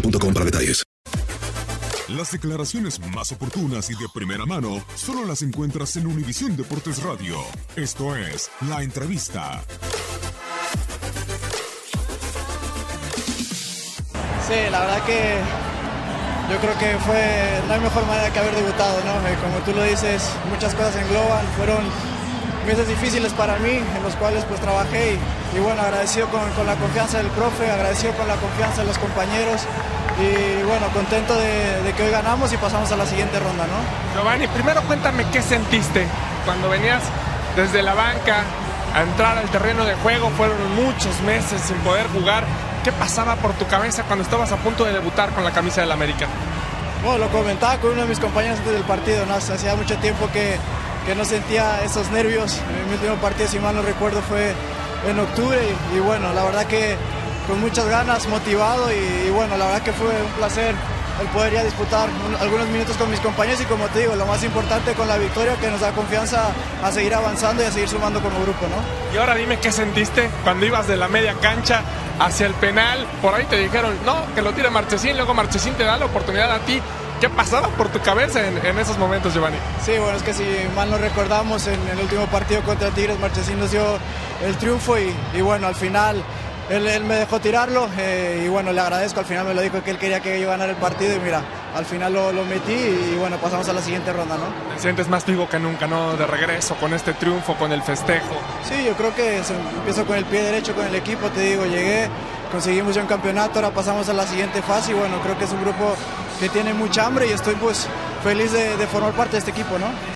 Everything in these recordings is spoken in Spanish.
boostmobile.com para detalles. Las declaraciones más oportunas y de primera mano solo las encuentras en Univisión Deportes Radio. Esto es La Entrevista. Sí, la verdad que yo creo que fue la mejor manera que haber debutado, ¿no? Como tú lo dices, muchas cosas engloban, fueron meses difíciles para mí, en los cuales pues trabajé y, y bueno, agradecido con, con, la confianza del profe, agradecido con la confianza de los compañeros y bueno, contento de, de que hoy ganamos y pasamos a la siguiente ronda, ¿no? Giovanni, primero cuéntame qué sentiste cuando venías desde la banca a entrar al terreno de juego, fueron muchos meses sin poder jugar. ¿Qué pasaba por tu cabeza cuando estabas a punto de debutar con la camisa del América? Bueno, lo comentaba con uno de mis compañeros antes del partido, ¿no? Hacía mucho tiempo que, que no sentía esos nervios. Mi último partido, si mal no recuerdo, fue en octubre y, bueno, la verdad que con muchas ganas, motivado y, bueno, la verdad que fue un placer el poder ya disputar un, algunos minutos con mis compañeros y como te digo, lo más importante con la victoria que nos da confianza a seguir avanzando y a seguir sumando como grupo, ¿no? Y ahora dime qué sentiste cuando ibas de la media cancha hacia el penal, por ahí te dijeron, no, que lo tire Marchesín, luego Marchesín te da la oportunidad a ti. ¿Qué pasaba por tu cabeza en, en, esos momentos, Giovanni? Sí, bueno, es que si mal no recordamos, en el último partido contra Tigres, Marchesín nos dio el triunfo y, y bueno, al final él, él, me dejó tirarlo eh, y bueno, le agradezco, al final me lo dijo que él quería que yo ganara el partido y mira, al final lo, lo metí y, y, bueno, pasamos a la siguiente ronda, ¿no? Te sientes más vivo que nunca, ¿no? De regreso con este triunfo, con el festejo. Sí, yo creo que se, empiezo con el pie derecho con el equipo, te digo, llegué, conseguimos ya un campeonato, ahora pasamos a la siguiente fase y bueno, creo que es un grupo que tiene mucha hambre y estoy pues feliz de, de formar parte de este equipo, ¿no?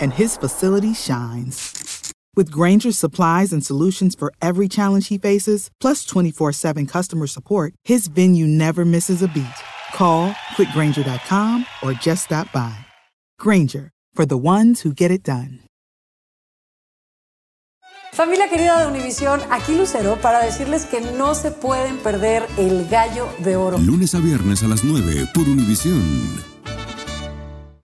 and his facility shines. With Granger's supplies and solutions for every challenge he faces, plus 24 7 customer support, his venue never misses a beat. Call quickgranger.com or just stop by. Granger, for the ones who get it done. Familia querida de Univisión, aquí Lucero para decirles que no se pueden perder el gallo de oro. Lunes a viernes a las 9 por Univisión.